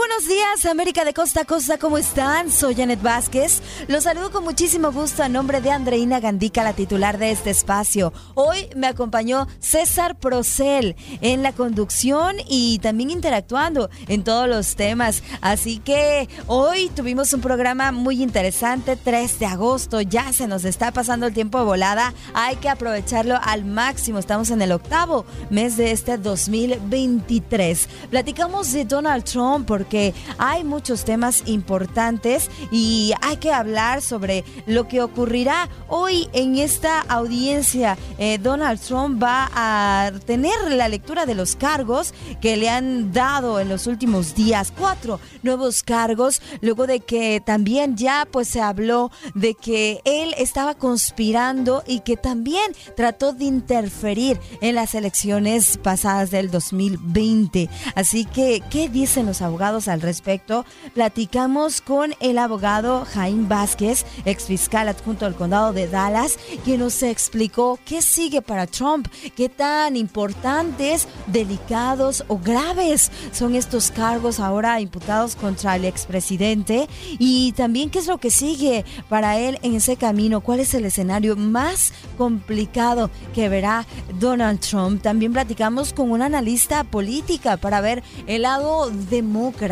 Buenos días, América de Costa a Costa, ¿cómo están? Soy Janet Vázquez. Los saludo con muchísimo gusto a nombre de Andreina Gandica, la titular de este espacio. Hoy me acompañó César Procel en la conducción y también interactuando en todos los temas. Así que hoy tuvimos un programa muy interesante, 3 de agosto, ya se nos está pasando el tiempo volada, hay que aprovecharlo al máximo. Estamos en el octavo mes de este 2023. Platicamos de Donald Trump porque hay muchos temas importantes y hay que hablar sobre lo que ocurrirá hoy en esta audiencia. Eh, Donald Trump va a tener la lectura de los cargos que le han dado en los últimos días, cuatro nuevos cargos, luego de que también ya pues se habló de que él estaba conspirando y que también trató de interferir en las elecciones pasadas del 2020. Así que, ¿qué dicen los abogados al respecto, platicamos con el abogado Jaime Vázquez, ex fiscal adjunto del condado de Dallas, quien nos explicó qué sigue para Trump, qué tan importantes, delicados o graves son estos cargos ahora imputados contra el expresidente y también qué es lo que sigue para él en ese camino, cuál es el escenario más complicado que verá Donald Trump. También platicamos con una analista política para ver el lado demócrata.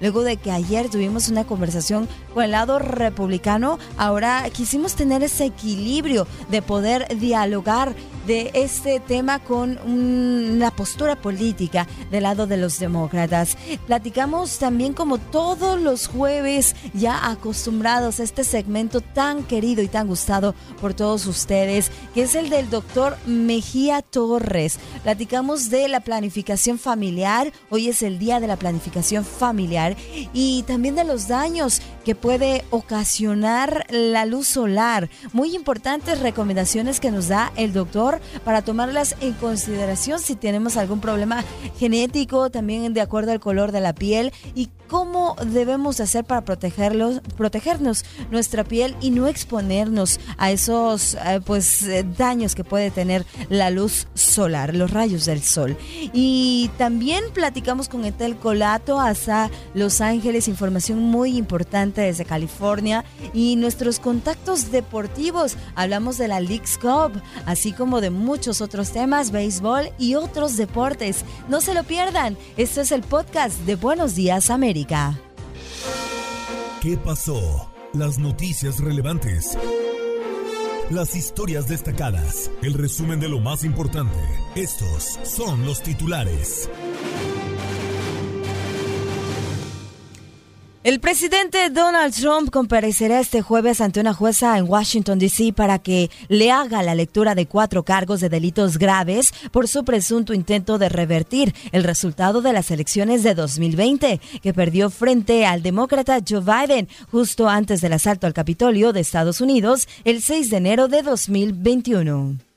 Luego de que ayer tuvimos una conversación con el lado republicano, ahora quisimos tener ese equilibrio de poder dialogar de este tema con una postura política del lado de los demócratas. Platicamos también como todos los jueves ya acostumbrados a este segmento tan querido y tan gustado por todos ustedes, que es el del doctor Mejía Torres. Platicamos de la planificación familiar, hoy es el día de la planificación familiar y también de los daños que puede ocasionar la luz solar. Muy importantes recomendaciones que nos da el doctor para tomarlas en consideración si tenemos algún problema genético, también de acuerdo al color de la piel y cómo debemos hacer para protegerlos, protegernos nuestra piel y no exponernos a esos eh, pues eh, daños que puede tener la luz solar, los rayos del sol. Y también platicamos con Etel Colato Los Ángeles, información muy importante desde California y nuestros contactos deportivos. Hablamos de la Leagues Cup, así como de muchos otros temas, béisbol y otros deportes. No se lo pierdan. Este es el podcast de Buenos Días América. ¿Qué pasó? Las noticias relevantes. Las historias destacadas. El resumen de lo más importante. Estos son los titulares. El presidente Donald Trump comparecerá este jueves ante una jueza en Washington, D.C. para que le haga la lectura de cuatro cargos de delitos graves por su presunto intento de revertir el resultado de las elecciones de 2020, que perdió frente al demócrata Joe Biden justo antes del asalto al Capitolio de Estados Unidos el 6 de enero de 2021.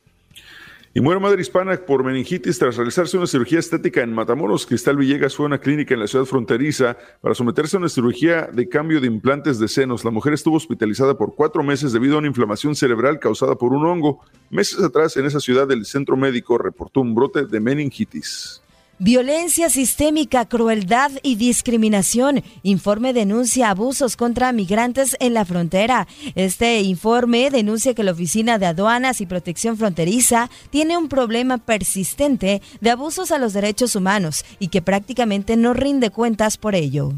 Y muere madre hispana por meningitis tras realizarse una cirugía estética en Matamoros. Cristal Villegas fue a una clínica en la ciudad fronteriza para someterse a una cirugía de cambio de implantes de senos. La mujer estuvo hospitalizada por cuatro meses debido a una inflamación cerebral causada por un hongo. Meses atrás, en esa ciudad, el centro médico reportó un brote de meningitis. Violencia sistémica, crueldad y discriminación. Informe denuncia abusos contra migrantes en la frontera. Este informe denuncia que la Oficina de Aduanas y Protección Fronteriza tiene un problema persistente de abusos a los derechos humanos y que prácticamente no rinde cuentas por ello.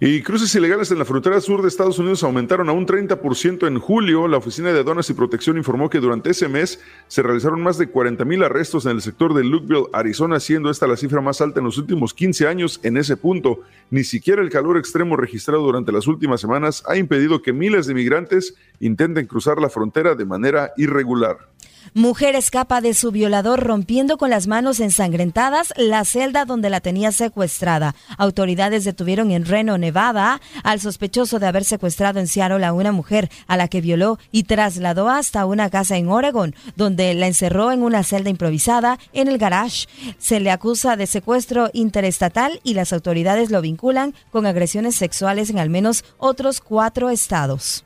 Y cruces ilegales en la frontera sur de Estados Unidos aumentaron a un 30% en julio. La Oficina de Aduanas y Protección informó que durante ese mes se realizaron más de 40 mil arrestos en el sector de Lukeville, Arizona, siendo esta la cifra más alta en los últimos 15 años en ese punto. Ni siquiera el calor extremo registrado durante las últimas semanas ha impedido que miles de migrantes intenten cruzar la frontera de manera irregular. Mujer escapa de su violador rompiendo con las manos ensangrentadas la celda donde la tenía secuestrada. Autoridades detuvieron en Reno, Nevada, al sospechoso de haber secuestrado en Seattle a una mujer a la que violó y trasladó hasta una casa en Oregon, donde la encerró en una celda improvisada en el garage. Se le acusa de secuestro interestatal y las autoridades lo vinculan con agresiones sexuales en al menos otros cuatro estados.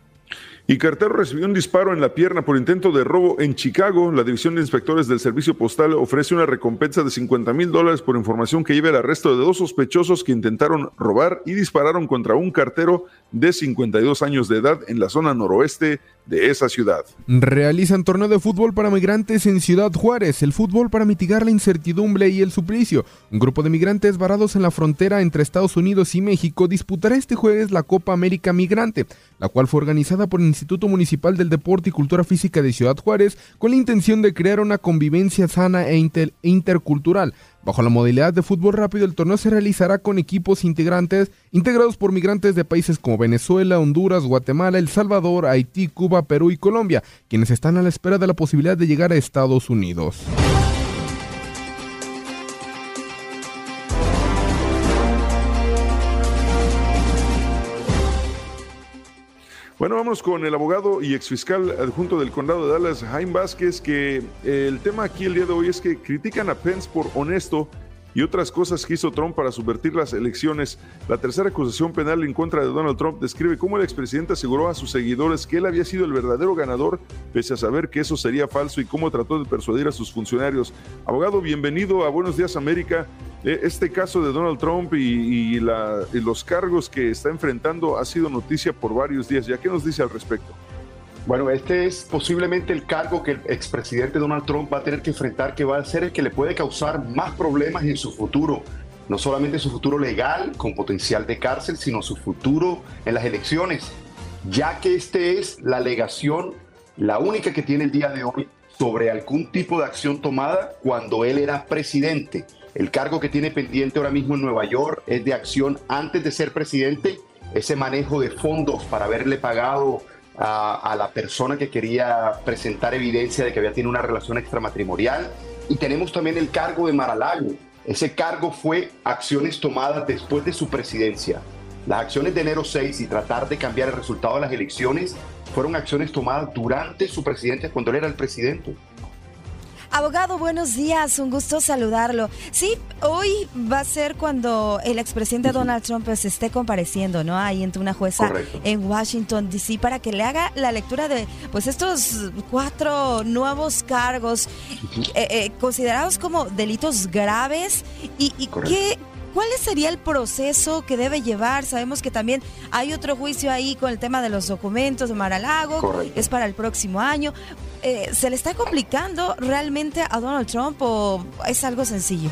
Y Cartero recibió un disparo en la pierna por intento de robo en Chicago. La División de Inspectores del Servicio Postal ofrece una recompensa de 50 mil dólares por información que lleve al arresto de dos sospechosos que intentaron robar y dispararon contra un cartero de 52 años de edad en la zona noroeste de esa ciudad. Realizan torneo de fútbol para migrantes en Ciudad Juárez, el fútbol para mitigar la incertidumbre y el suplicio. Un grupo de migrantes varados en la frontera entre Estados Unidos y México disputará este jueves la Copa América Migrante, la cual fue organizada por el Instituto Municipal del Deporte y Cultura Física de Ciudad Juárez con la intención de crear una convivencia sana e intercultural. Bajo la modalidad de fútbol rápido, el torneo se realizará con equipos integrantes integrados por migrantes de países como Venezuela, Honduras, Guatemala, El Salvador, Haití, Cuba, Perú y Colombia, quienes están a la espera de la posibilidad de llegar a Estados Unidos. Bueno, vamos con el abogado y exfiscal adjunto del condado de Dallas, Jaime Vázquez, que el tema aquí el día de hoy es que critican a Pence por honesto y otras cosas que hizo Trump para subvertir las elecciones. La tercera acusación penal en contra de Donald Trump describe cómo el expresidente aseguró a sus seguidores que él había sido el verdadero ganador, pese a saber que eso sería falso y cómo trató de persuadir a sus funcionarios. Abogado, bienvenido a Buenos Días América. Eh, este caso de Donald Trump y, los cargos que está enfrentando ha sido noticia por varios días. ¿Ya qué nos dice al respecto? Bueno, este es posiblemente el cargo que el expresidente Donald Trump va a tener que enfrentar, que va a ser el que le puede causar más problemas en su futuro. No solamente su futuro legal, con potencial de cárcel, sino su futuro en las elecciones, ya que este es la alegación, la única que tiene el día de hoy sobre algún tipo de acción tomada cuando él era presidente. El cargo que tiene pendiente ahora mismo en Nueva York es de acción antes de ser presidente, ese manejo de fondos para haberle pagado a, la persona que quería presentar evidencia de que había tenido una relación extramatrimonial. Y tenemos también el cargo de Maralago. Ese cargo fue acciones tomadas después de su presidencia. Las acciones de enero 6 y tratar de cambiar el resultado de las elecciones fueron acciones tomadas durante su presidencia, cuando él era el presidente. Abogado, buenos días, un gusto saludarlo. Sí, hoy va a ser cuando el expresidente Donald Trump se esté compareciendo, ¿no? Ahí entre una jueza en Washington, D.C., para que le haga la lectura de, pues, estos cuatro nuevos cargos eh, eh, considerados como delitos graves y, y qué ¿Cuál sería el proceso que debe llevar? Sabemos que también hay otro juicio ahí con el tema de los documentos de Mar-a-Lago, es para el próximo año. Eh, ¿Se le está complicando realmente a Donald Trump o es algo sencillo?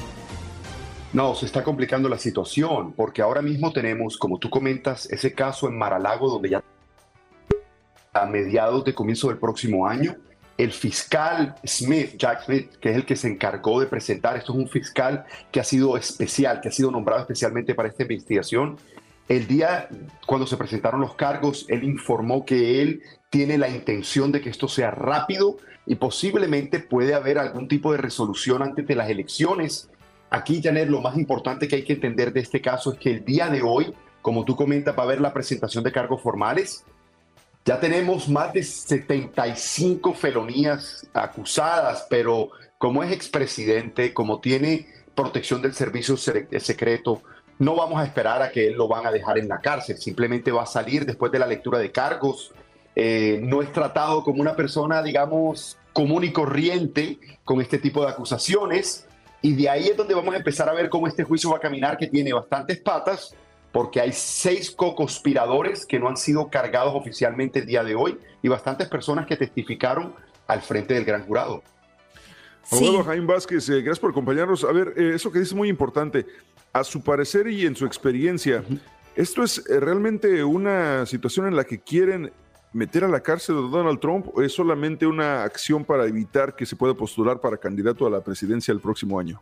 No, se está complicando la situación porque ahora mismo tenemos, como tú comentas, ese caso en Mar-a-Lago donde ya a mediados de comienzo del próximo año el fiscal Smith, Jack Smith, que es el que se encargó de presentar, esto es un fiscal que ha sido especial, que ha sido nombrado especialmente para esta investigación. El día cuando se presentaron los cargos, él informó que él tiene la intención de que esto sea rápido y posiblemente puede haber algún tipo de resolución antes de las elecciones. Aquí, Janet, lo más importante que hay que entender de este caso es que el día de hoy, como tú comentas, va a haber la presentación de cargos formales ya tenemos más de 75 felonías acusadas, pero como es expresidente, como tiene protección del servicio secreto, no vamos a esperar a que él lo van a dejar en la cárcel, simplemente va a salir después de la lectura de cargos. Eh, no es tratado como una persona, digamos, común y corriente con este tipo de acusaciones. Y de ahí es donde vamos a empezar a ver cómo este juicio va a caminar, que tiene bastantes patas, porque hay seis co-conspiradores que no han sido cargados oficialmente el día de hoy y bastantes personas que testificaron al frente del gran jurado. Abogado Jaime Vázquez, eh, gracias por acompañarnos. A ver, eh, eso que dice es muy importante. A su parecer y en su experiencia, ¿Esto es eh, realmente una situación en la que quieren meter a la cárcel a Donald Trump es solamente una acción para evitar que se pueda postular para candidato a la presidencia el próximo año?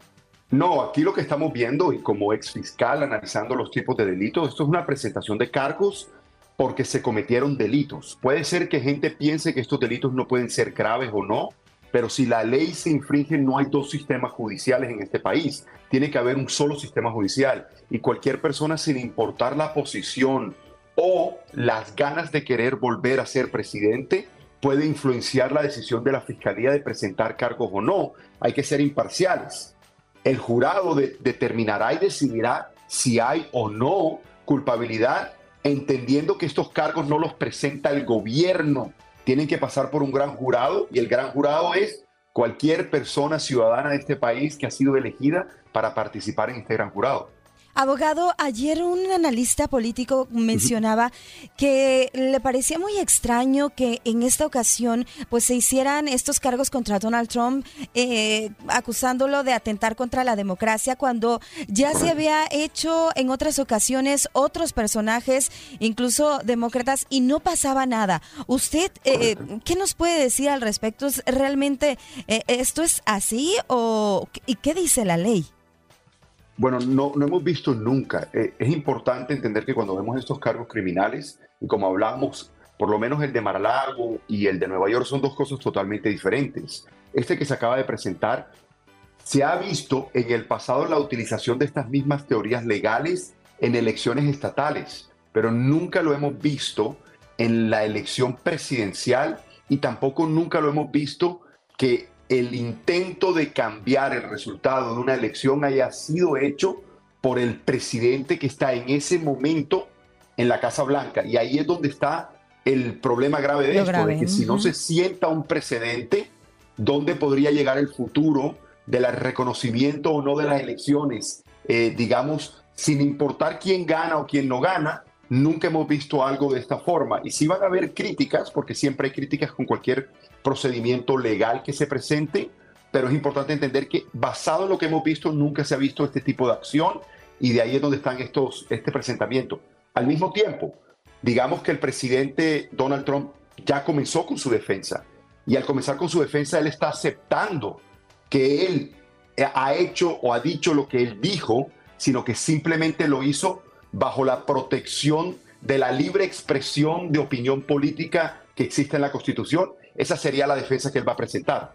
No, aquí lo que estamos viendo y como ex fiscal analizando los tipos de delitos, esto es una presentación de cargos porque se cometieron delitos. Puede ser que gente piense que estos delitos no pueden ser graves o no, pero si la ley se infringe no hay dos sistemas judiciales en este país. Tiene que haber un solo sistema judicial y cualquier persona sin importar la posición o las ganas de querer volver a ser presidente puede influenciar la decisión de la fiscalía de presentar cargos o no. Hay que ser imparciales. El jurado determinará y decidirá si hay o no culpabilidad, entendiendo que estos cargos no los presenta el gobierno. Tienen que pasar por un gran jurado y el gran jurado es cualquier persona ciudadana de este país que ha sido elegida para participar en este gran jurado. Abogado, ayer un analista político mencionaba que le parecía muy extraño que en esta ocasión pues se hicieran estos cargos contra Donald Trump eh, acusándolo de atentar contra la democracia cuando ya se había hecho en otras ocasiones otros personajes, incluso demócratas, y no pasaba nada. ¿Usted eh, qué nos puede decir al respecto? ¿Realmente eh, esto es así o y qué dice la ley? Bueno, no, no hemos visto nunca. Eh, es importante entender que cuando vemos estos cargos criminales, y como hablamos, por lo menos el de Mar-a-Lago y el de Nueva York son dos cosas totalmente diferentes. Este que se acaba de presentar, se ha visto en el pasado la utilización de estas mismas teorías legales en elecciones estatales, pero nunca lo hemos visto en la elección presidencial y tampoco nunca lo hemos visto que el intento de cambiar el resultado de una elección haya sido hecho por el presidente que está en ese momento en la Casa Blanca. Y ahí es donde está el problema grave de esto, de que si no se sienta un precedente, ¿dónde podría llegar el futuro del reconocimiento o no de las elecciones? Eh, digamos, sin importar quién gana o quién no gana, nunca hemos visto algo de esta forma. Y si van a haber críticas, porque siempre hay críticas con cualquier procedimiento legal que se presente, pero es importante entender que basado en lo que hemos visto, nunca se ha visto este tipo de acción y de ahí es donde están estos, este presentamiento. Al mismo tiempo, digamos que el presidente Donald Trump ya comenzó con su defensa y al comenzar con su defensa, él está aceptando que él ha hecho o ha dicho lo que él dijo, sino que simplemente lo hizo bajo la protección de la libre expresión de opinión política que existe en la Constitución esa sería la defensa que él va a presentar.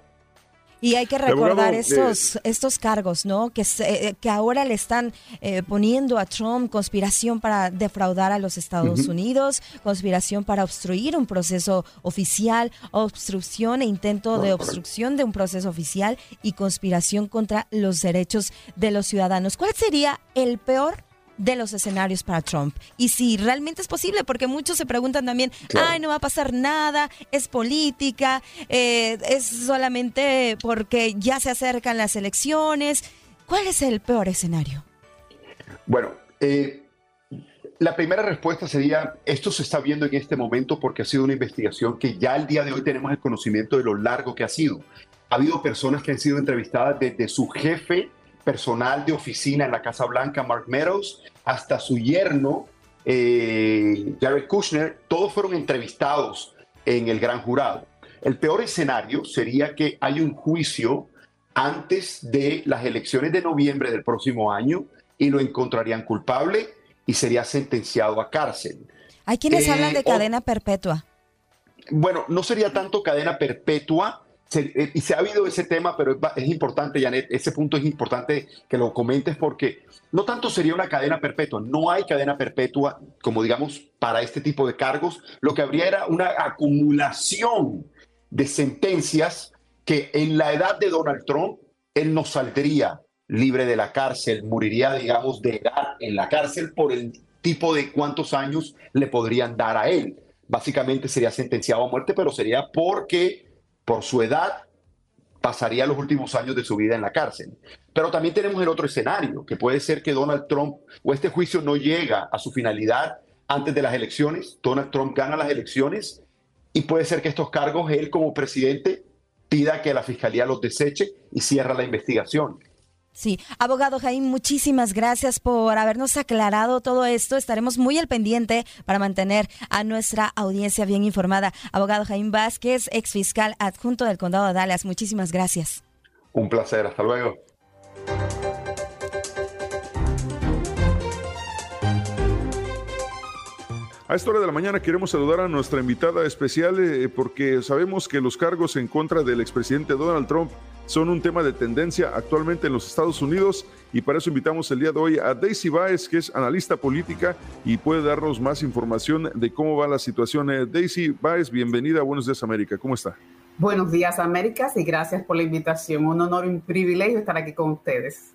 Y hay que recordar estos, estos cargos, ¿no? Que, eh, que ahora le están eh, poniendo a Trump conspiración para defraudar a los Estados Unidos, conspiración para obstruir un proceso oficial, obstrucción e intento de obstrucción de un proceso oficial y conspiración contra los derechos de los ciudadanos. ¿Cuál sería el peor de los escenarios para Trump. Y si realmente es posible, porque muchos se preguntan también, ay, no va a pasar nada, es política, eh, es solamente porque ya se acercan las elecciones. ¿Cuál es el peor escenario? Bueno, eh, la primera respuesta sería, esto se está viendo en este momento porque ha sido una investigación que ya el día de hoy tenemos el conocimiento de lo largo que ha sido. Ha habido personas que han sido entrevistadas desde su jefe personal de oficina en la Casa Blanca, Mark Meadows, hasta su yerno, eh, Jared Kushner, todos fueron entrevistados en el gran jurado. El peor escenario sería que hay un juicio antes de las elecciones de noviembre del próximo año y lo encontrarían culpable y sería sentenciado a cárcel. Hay quienes hablan de eh, cadena perpetua. Bueno, no sería tanto cadena perpetua, eh, y se ha habido ese tema, pero es, importante, Janet, ese punto es importante que lo comentes porque no tanto sería una cadena perpetua, no hay cadena perpetua, como digamos, para este tipo de cargos, lo que habría era una acumulación de sentencias que en la edad de Donald Trump, él no saldría libre de la cárcel, moriría, digamos, de edad en la cárcel por el tipo de cuántos años le podrían dar a él. Básicamente sería sentenciado a muerte, pero sería porque por su edad, pasaría los últimos años de su vida en la cárcel. Pero también tenemos el otro escenario, que puede ser que Donald Trump o este juicio no llega a su finalidad antes de las elecciones, Donald Trump gana las elecciones y puede ser que estos cargos él como presidente pida que la fiscalía los deseche y cierra la investigación. Sí, abogado Jaime, muchísimas gracias por habernos aclarado todo esto. Estaremos muy al pendiente para mantener a nuestra audiencia bien informada. Abogado Jaime Vázquez, ex fiscal adjunto del condado de Dallas, muchísimas gracias. Un placer, hasta luego. A esta hora de la mañana queremos saludar a nuestra invitada especial eh, porque sabemos que los cargos en contra del expresidente Donald Trump son un tema de tendencia actualmente en los Estados Unidos y para eso invitamos el día de hoy a Daisy Baez, que es analista política y puede darnos más información de cómo va la situación. Eh, Daisy Baez, bienvenida a Buenos Días América. ¿Cómo está? Buenos días Américas y gracias por la invitación. Un honor y un privilegio estar aquí con ustedes.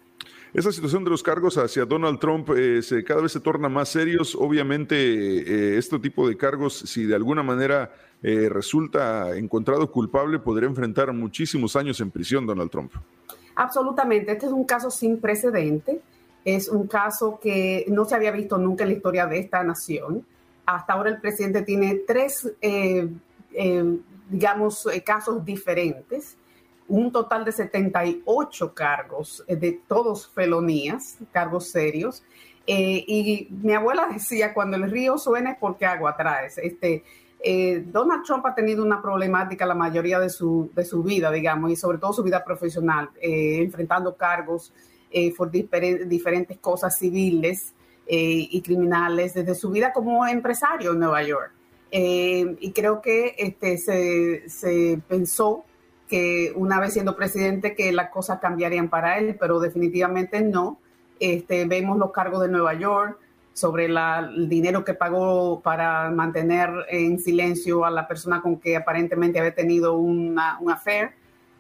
Esa situación de los cargos hacia Donald Trump eh, se, cada vez se torna más serios. Obviamente, eh, este tipo de cargos, si de alguna manera eh, resulta encontrado culpable, podría enfrentar muchísimos años en prisión Donald Trump. Absolutamente. Este es un caso sin precedente. Es un caso que no se había visto nunca en la historia de esta nación. Hasta ahora el presidente tiene tres, digamos, casos diferentes un total de 78 cargos, eh, de todos felonías, cargos serios. Eh, y mi abuela decía, cuando el río suene, porque agua traes. Este, eh, Donald Trump ha tenido una problemática la mayoría de su, de su vida, digamos, y sobre todo su vida profesional, enfrentando cargos por diferentes cosas civiles y criminales desde su vida como empresario en Nueva York. y creo que este, se, se pensó que una vez siendo presidente que las cosas cambiarían para él, pero definitivamente no. Este, vemos los cargos de Nueva York sobre el dinero que pagó para mantener en silencio a la persona con que aparentemente había tenido una, un affair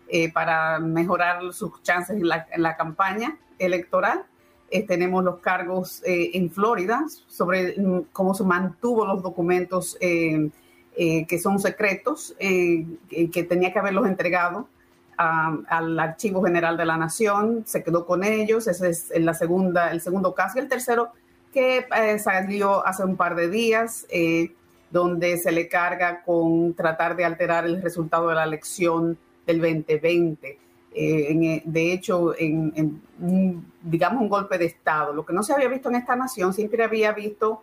eh, para mejorar sus chances en la, campaña electoral. Eh, tenemos los cargos eh, en Florida sobre mm, cómo se mantuvo los documentos que son secretos, que tenía que haberlos entregado al Archivo General de la Nación, se quedó con ellos, ese es la segunda, el segundo caso. Y el tercero, que eh, salió hace un par de días, donde se le carga con tratar de alterar el resultado de la elección del 2020. de hecho, en, digamos un golpe de Estado. Lo que no se había visto en esta nación, siempre había visto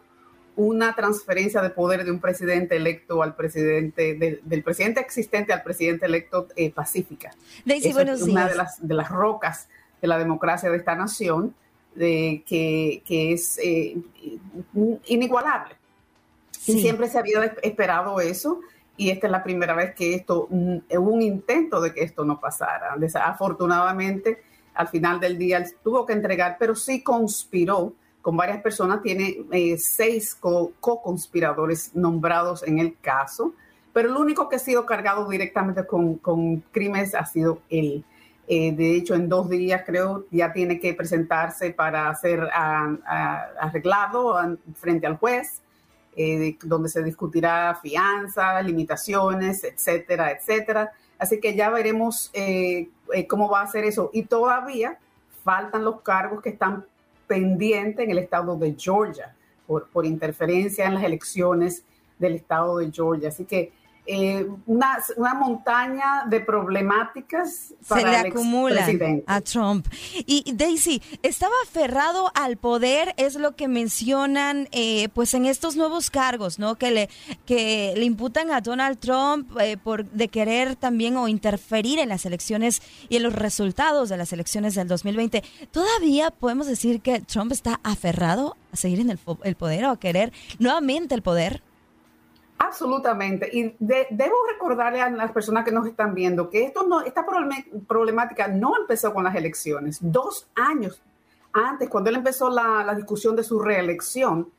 una transferencia de poder de un presidente electo al presidente, del presidente existente al presidente electo eh, pacífica. Daisy, buenos es una de las, de las rocas de la democracia de esta nación, de, que, que es eh, inigualable. Y siempre se había esperado eso, y esta es la primera vez que esto, mm, hubo un intento de que esto no pasara. Afortunadamente, al final del día tuvo que entregar, pero sí conspiró con varias personas, tiene eh, seis co-conspiradores nombrados en el caso, pero el único que ha sido cargado directamente con, con crímenes ha sido él. Eh, de hecho, en dos días creo ya tiene que presentarse para ser arreglado frente al juez, eh, donde se discutirá fianza, limitaciones, etcétera, etcétera. Así que ya veremos cómo va a ser eso. Y todavía faltan los cargos que están pendiente en el estado de Georgia por, por interferencia en las elecciones del estado de Georgia. Así que eh, una, una, montaña de problemáticas para se le acumula a Trump. Y Daisy, estaba aferrado al poder, es lo que mencionan eh, pues en estos nuevos cargos, ¿no? Que le, que le imputan a Donald Trump eh, por de querer también o interferir en las elecciones y en los resultados de las elecciones del 2020. ¿Todavía podemos decir que Trump está aferrado a seguir en el, el poder o a querer nuevamente el poder? Absolutamente. Y debo recordarle a las personas que nos están viendo que esto no, esta problemática no empezó con las elecciones. Dos años antes, cuando él empezó la, discusión de su reelección,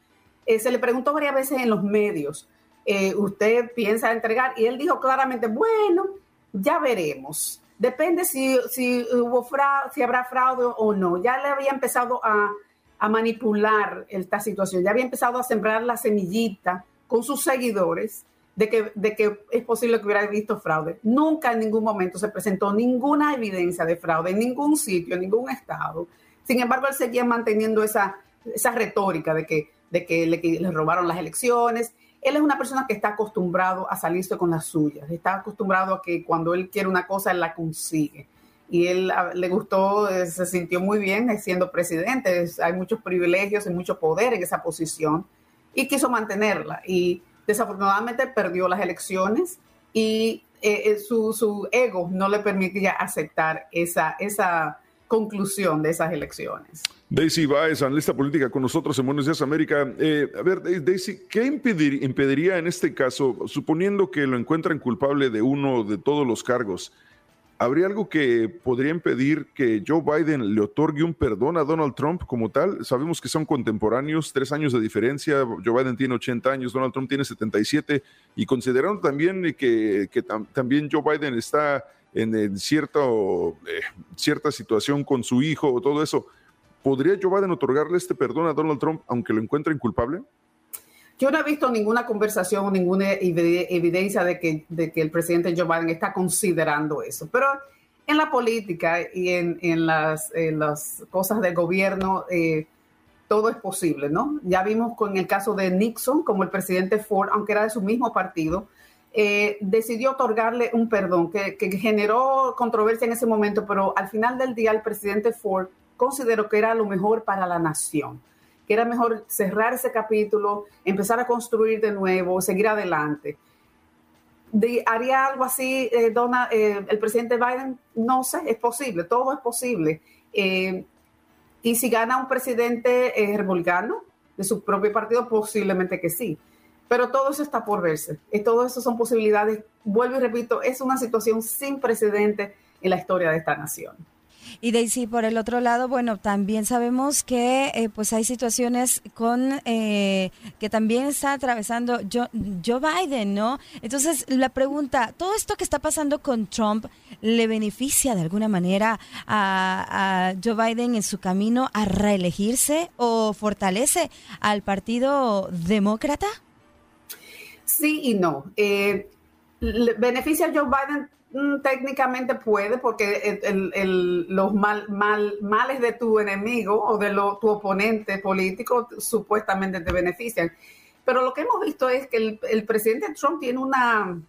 eh, se le preguntó varias veces en los medios, eh, ¿usted piensa entregar? Y él dijo claramente, bueno, ya veremos. Depende si, si, hubo fraude, si habrá fraude o no. Ya le había empezado a, a manipular esta situación, ya había empezado a sembrar la semillita con sus seguidores de que, de que es posible que hubiera visto fraude. Nunca en ningún momento se presentó ninguna evidencia de fraude en ningún sitio, en ningún estado. Sin embargo, él seguía manteniendo esa, esa retórica de que, de que le, robaron las elecciones. Él es una persona que está acostumbrado a salirse con las suyas, está acostumbrado a que cuando él quiere una cosa, él la consigue. y él ah, le gustó, eh, se sintió muy bien siendo presidente. hay muchos privilegios y mucho poder en esa posición y quiso mantenerla. Y desafortunadamente perdió las elecciones y eh, eh, su, su, ego no le permitía aceptar esa, esa conclusión de esas elecciones. Daisy Baez, analista política con nosotros en Buenos Días América. a ver, Daisy, ¿qué impediría en este caso, suponiendo que lo encuentran culpable de uno de todos los cargos, ¿Habría algo que podría impedir que Joe Biden le otorgue un perdón a Donald Trump como tal? Sabemos que son contemporáneos, tres años de diferencia. Joe Biden tiene 80 años, Donald Trump tiene 77. Y considerando también que, también Joe Biden está en, cierto, eh, cierta situación con su hijo o todo eso, ¿podría Joe Biden otorgarle este perdón a Donald Trump aunque lo encuentren culpable? Yo no he visto ninguna conversación o ninguna evidencia de que, el presidente Joe Biden está considerando eso. Pero en la política y en, las, cosas del gobierno, eh, todo es posible, ¿no? Ya vimos con el caso de Nixon, como el presidente Ford, aunque era de su mismo partido, eh, decidió otorgarle un perdón que, que, generó controversia en ese momento, pero al final del día el presidente Ford consideró que era lo mejor para la nación que era mejor cerrar ese capítulo, empezar a construir de nuevo, seguir adelante. ¿Haría algo así eh, eh, el presidente Biden? No sé, es posible, todo es posible. Eh, y si gana un presidente republicano de su propio partido, posiblemente que sí. Pero todo eso está por verse. Y todo eso son posibilidades. Vuelvo y repito, es una situación sin precedente en la historia de esta nación. Y Daisy, por el otro lado, bueno, también sabemos que eh, pues hay situaciones con eh, que también está atravesando Joe, Biden, ¿no? Entonces, la pregunta, ¿todo esto que está pasando con Trump le beneficia de alguna manera a, Joe Biden en su camino a reelegirse o fortalece al Partido Demócrata? Sí y no. Eh, beneficia a Joe Biden Mm, técnicamente puede, porque los mal, mal, males de tu enemigo o de tu oponente político supuestamente te benefician. Pero lo que hemos visto es que el, presidente Trump tiene una,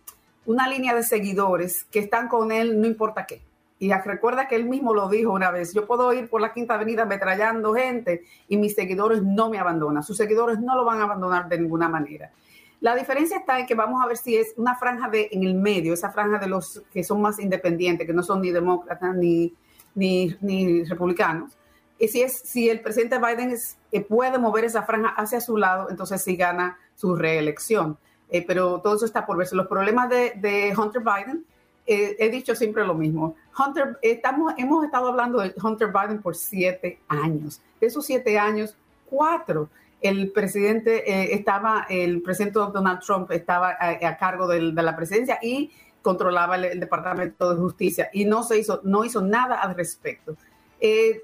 una línea de seguidores que están con él no importa qué. Y recuerda que él mismo lo dijo una vez, yo puedo ir por la Quinta Avenida ametrallando gente y mis seguidores no me abandonan, sus seguidores no lo van a abandonar de ninguna manera. La diferencia está en que vamos a ver si es una franja de en el medio, esa franja de los que son más independientes, que no son ni demócratas ni, ni, republicanos. Y si, es, si el presidente Biden eh, puede mover esa franja hacia su lado, entonces sí gana su reelección. Eh, pero todo eso está por verse. Los problemas de, Hunter Biden, eh, he dicho siempre lo mismo. Hunter, estamos, hemos estado hablando de Hunter Biden por siete años. De esos siete años, cuatro el presidente eh, estaba, el presidente Donald Trump estaba a, cargo de la presidencia y controlaba el, Departamento de Justicia y no se hizo, no hizo nada al respecto. Eh,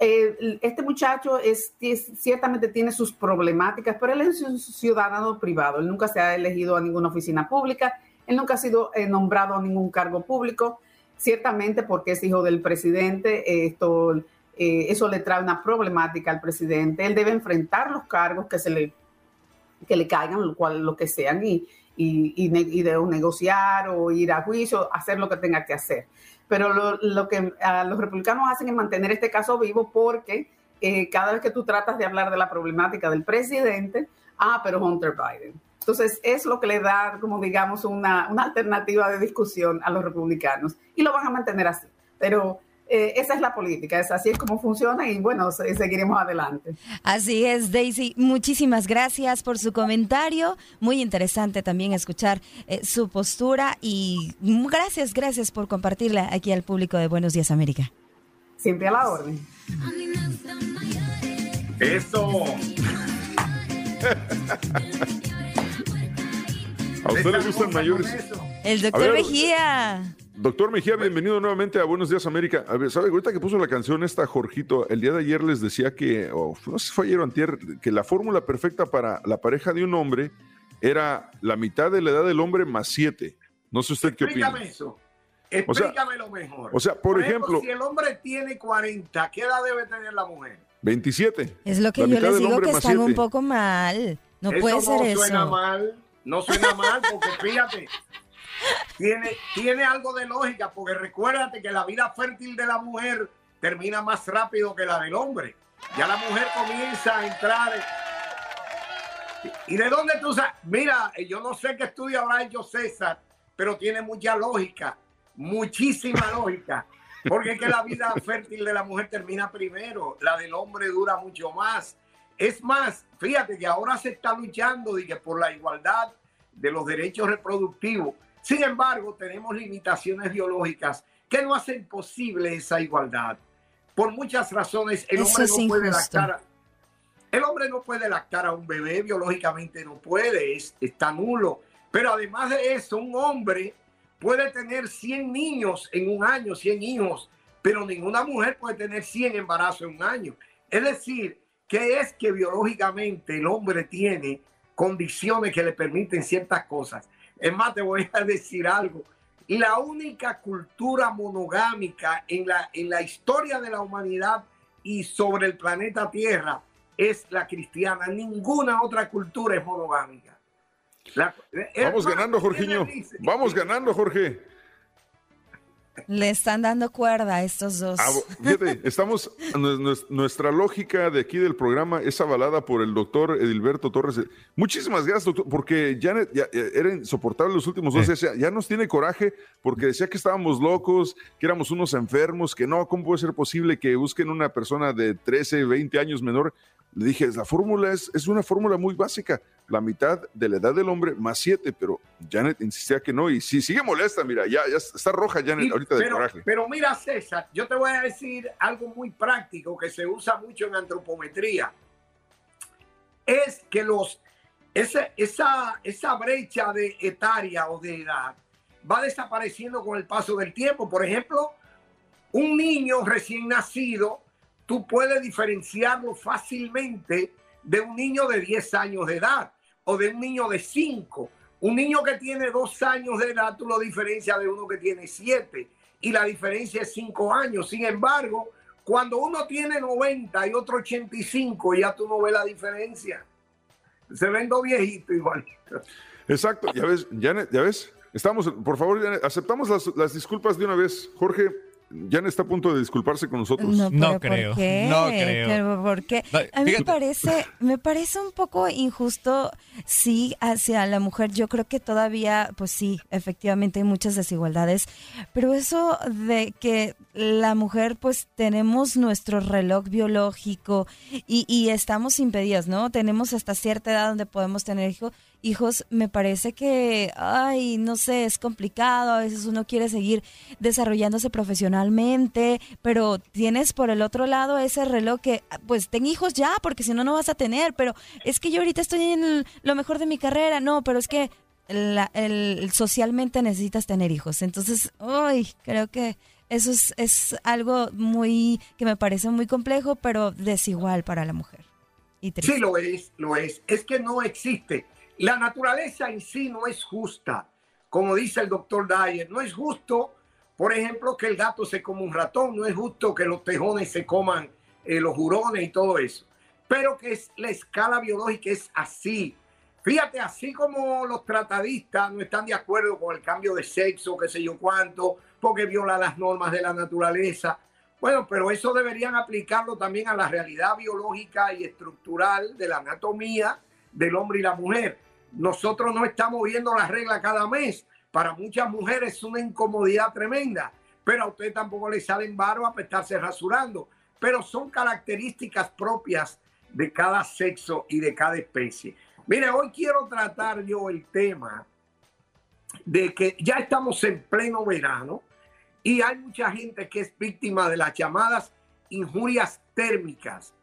eh, este muchacho es, ciertamente tiene sus problemáticas, pero él es un ciudadano privado. Él nunca se ha elegido a ninguna oficina pública, él nunca ha sido nombrado a ningún cargo público, ciertamente porque es hijo del presidente. Esto eh, eso le trae una problemática al presidente. Él debe enfrentar los cargos que se le, que le caigan, lo, cual, lo que sean, y, y, de negociar o ir a juicio, hacer lo que tenga que hacer. Pero lo, que los republicanos hacen es mantener este caso vivo porque eh, cada vez que tú tratas de hablar de la problemática del presidente, ah, pero Hunter Biden. Entonces, es lo que le da, como digamos, una, una alternativa de discusión a los republicanos y lo van a mantener así. Pero eh, esa es la política, es así es como funciona y bueno, seguiremos adelante. Así es, Daisy. Muchísimas gracias por su comentario. Muy interesante también escuchar eh, su postura y gracias, gracias por compartirla aquí al público de Buenos Días América. Siempre a la orden. Eso. ¿A usted le gustan mayores? El doctor Mejía. Doctor Mejía, bienvenido nuevamente a Buenos Días América. A ver, ¿sabe? Ahorita que puso la canción esta Jorgito, el día de ayer les decía que, o no sé si fue ayer o antier, que la fórmula perfecta para la pareja de un hombre era la mitad de la edad del hombre más siete. No sé usted qué opina. Explícame eso. Explícamelo mejor. O sea, por, ejemplo, Si el hombre tiene 40, ¿qué edad debe tener la mujer? 27. Es lo que yo les digo que están un poco mal. No puede ser eso. No suena mal. No suena mal porque fíjate tiene, tiene algo de lógica, porque recuérdate que la vida fértil de la mujer termina más rápido que la del hombre. Ya la mujer comienza a entrar. ¿Y de dónde tú sabes? Mira, yo no sé qué estudio habrá hecho César, pero tiene mucha lógica, muchísima lógica. Porque es que la vida fértil de la mujer termina primero, la del hombre dura mucho más. Es más, fíjate que ahora se está luchando por la igualdad de los derechos reproductivos. Sin embargo, tenemos limitaciones biológicas que no hacen posible esa igualdad. Por muchas razones, el hombre no puede lactar. El hombre no puede lactar a un bebé, biológicamente no puede, está nulo. Pero además de eso, un hombre puede tener 100 niños en un año, 100 hijos, pero ninguna mujer puede tener 100 embarazos en un año. Es decir, que es que biológicamente el hombre tiene condiciones que le permiten ciertas cosas. Es más, te voy a decir algo. La única cultura monogámica en la, en la historia de la humanidad y sobre el planeta Tierra es la cristiana. Ninguna otra cultura es monogámica. Vamos ganando, Jorginho. Vamos ganando, Jorge. Le están dando cuerda a estos dos. Ah, fíjate, estamos, nuestra lógica de aquí del programa es avalada por el doctor Edilberto Torres. Muchísimas gracias, doctor, porque Janet ya, era insoportable los últimos dos días. Ya nos tiene coraje porque decía que estábamos locos, que éramos unos enfermos, que no, ¿cómo puede ser posible que busquen una persona de 13, 20 años menor? Le dije, la fórmula es, es una fórmula muy básica la mitad de la edad del hombre más siete, pero Janet insistía que no y sí, sigue molesta, mira, ya, ya está roja Janet ahorita de coraje. Pero mira, César, yo te voy a decir algo muy práctico que se usa mucho en antropometría. Es que los, esa, esa, esa brecha de etaria o de edad va desapareciendo con el paso del tiempo. Por ejemplo, un niño recién nacido, tú puedes diferenciarlo fácilmente de un niño de 10 años de edad o de un niño de 5. Un niño que tiene 2 años de edad, tú lo diferencias de uno que tiene 7 y la diferencia es 5 años. Sin embargo, cuando uno tiene 90 y otro 85, ya tú no ves la diferencia. Se ven dos viejitos igual. Exacto, ya ves, Janet, ya ves. Estamos, por favor, aceptamos las, las disculpas de una vez. Jorge, Jan está a punto de disculparse con nosotros. No, creo. No creo. ¿Por qué? a mí me parece, me parece un poco injusto, sí, hacia la mujer. Yo creo que todavía, pues sí, efectivamente hay muchas desigualdades, pero eso de que la mujer, pues tenemos nuestro reloj biológico y, y estamos impedidas, ¿no? Tenemos hasta cierta edad donde podemos tener hijos hijos, me parece que, ay, no sé, es complicado, a veces uno quiere seguir desarrollándose profesionalmente, pero tienes por el otro lado ese reloj que, pues, ten hijos ya, porque si no, no vas a tener, pero es que yo ahorita estoy en lo mejor de mi carrera, no, pero es que el, socialmente necesitas tener hijos, entonces, ay, creo que... Eso es, es algo muy que me parece muy complejo, pero desigual para la mujer. Y sí, lo es, lo es. Es que no existe la naturaleza en sí no es justa, como dice el doctor Dyer. No es justo, por ejemplo, que el gato se coma un ratón, no es justo que los tejones se coman eh, los hurones y todo eso. Pero que es la escala biológica es así. Fíjate, así como los tratadistas no están de acuerdo con el cambio de sexo, qué sé yo cuánto, porque viola las normas de la naturaleza. Bueno, pero eso deberían aplicarlo también a la realidad biológica y estructural de la anatomía del hombre y la mujer. Nosotros no estamos viendo la regla cada mes. Para muchas mujeres es una incomodidad tremenda, pero a usted tampoco le salen barba para estarse rasurando. Pero son características propias de cada sexo y de cada especie. Mire, hoy quiero tratar yo el tema de que ya estamos en pleno verano y hay mucha gente que es víctima de las llamadas injurias térmicas.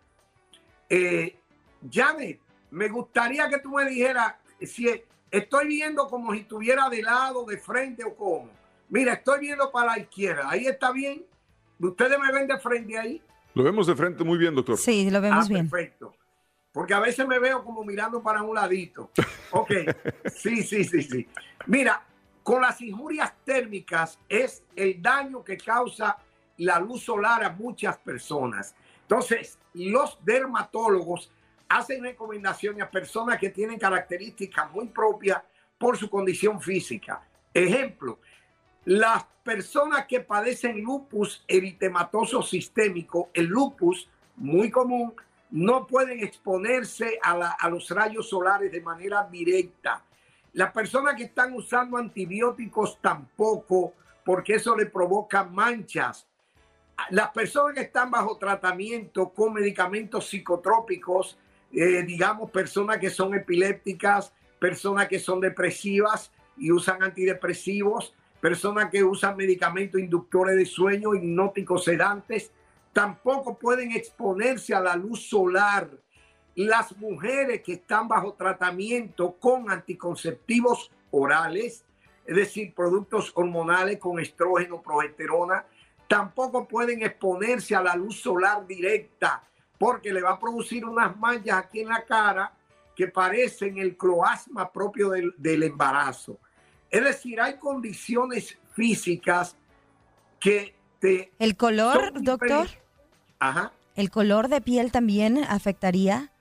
Eh, me gustaría que tú me dijeras si estoy viendo como si estuviera de lado, de frente o cómo. Mira, estoy viendo para la izquierda. Ahí está bien. ¿Ustedes me ven de frente ahí? Lo vemos de frente muy bien, doctor. Sí, lo vemos ah, bien. Perfecto. Porque a veces me veo como mirando para un ladito. Ok. Sí, sí, sí, sí. Mira, con las injurias térmicas es el daño que causa la luz solar a muchas personas. Entonces, los dermatólogos hacen recomendaciones a personas que tienen características muy propias por su condición física. Ejemplo, las personas que padecen lupus eritematoso sistémico, el lupus muy común, no pueden exponerse a, los rayos solares de manera directa. Las personas que están usando antibióticos tampoco, porque eso le provoca manchas. Las personas que están bajo tratamiento con medicamentos psicotrópicos, eh, digamos, personas que son epilépticas, personas que son depresivas y usan antidepresivos, personas que usan medicamentos inductores de sueño, hipnóticos sedantes, tampoco pueden exponerse a la luz solar. Las mujeres que están bajo tratamiento con anticonceptivos orales, es decir, productos hormonales con estrógeno, progesterona, tampoco pueden exponerse a la luz solar directa porque le va a producir unas manchas aquí en la cara que parecen el cloasma propio del, del embarazo. Es decir, hay condiciones físicas que te... ¿El color, doctor? Ajá. ¿El color de piel también afectaría?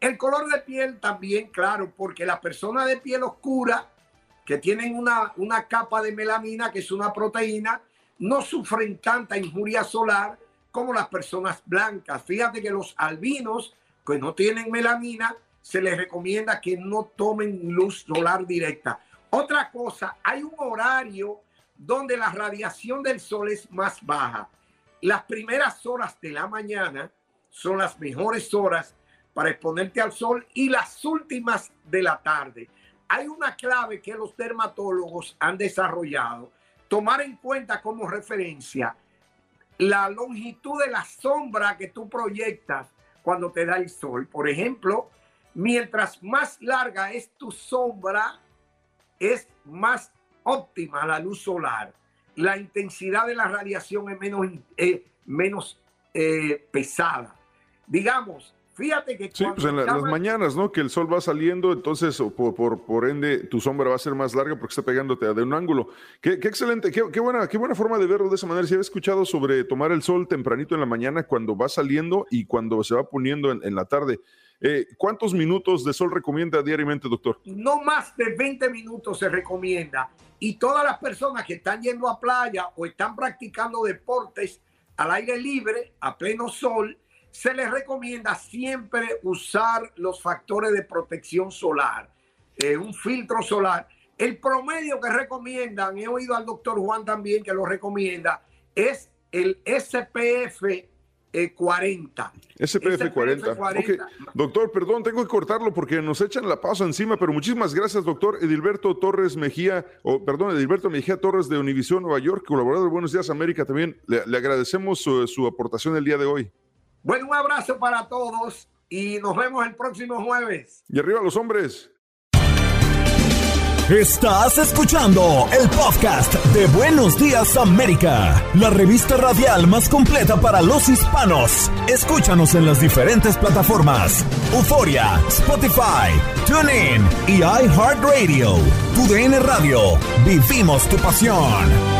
El color de piel también, claro, porque las personas de piel oscura que tienen una, una capa de melamina, que es una proteína, no sufren tanta injuria solar como las personas blancas. Fíjate que los albinos que no tienen melamina, se les recomienda que no tomen luz solar directa. Otra cosa, hay un horario donde la radiación del sol es más baja. Las primeras horas de la mañana son las mejores horas para exponerte al sol y las últimas de la tarde. Hay una clave que los dermatólogos han desarrollado. Tomar en cuenta como referencia la longitud de la sombra que tú proyectas cuando te da el sol. Por ejemplo, mientras más larga es tu sombra, es más óptima la luz solar la intensidad de la radiación es menos, eh, menos eh, pesada. Digamos, fíjate que... Sí, pues en las mañanas, ¿no? Que el sol va saliendo, entonces por, por, por, ende tu sombra va a ser más larga porque está pegándote de un ángulo. Qué, qué excelente, qué, qué, buena, qué buena forma de verlo de esa manera. Si había escuchado sobre tomar el sol tempranito en la mañana cuando va saliendo y cuando se va poniendo en, en la tarde. Eh, ¿Cuántos minutos de sol recomienda diariamente, doctor? No más de 20 minutos se recomienda. Y todas las personas que están yendo a playa o están practicando deportes al aire libre, a pleno sol, se les recomienda siempre usar los factores de protección solar, eh, un filtro solar. El promedio que recomiendan, he oído al doctor Juan también que lo recomienda, es el SPF 40. SPF 40. Doctor, perdón, tengo que cortarlo porque nos echan la pausa encima, pero muchísimas gracias, doctor Edilberto Torres Mejía, o perdón, Edilberto Mejía Torres de Univisión Nueva York, colaborador de Buenos Días América también. Le, agradecemos su, su aportación el día de hoy. Bueno, un abrazo para todos y nos vemos el próximo jueves. Y arriba los hombres. Estás escuchando el podcast de Buenos Días América, la revista radial más completa para los hispanos. Escúchanos en las diferentes plataformas: Euforia, Spotify, TuneIn y iHeartRadio. Tu DN Radio. Vivimos tu pasión.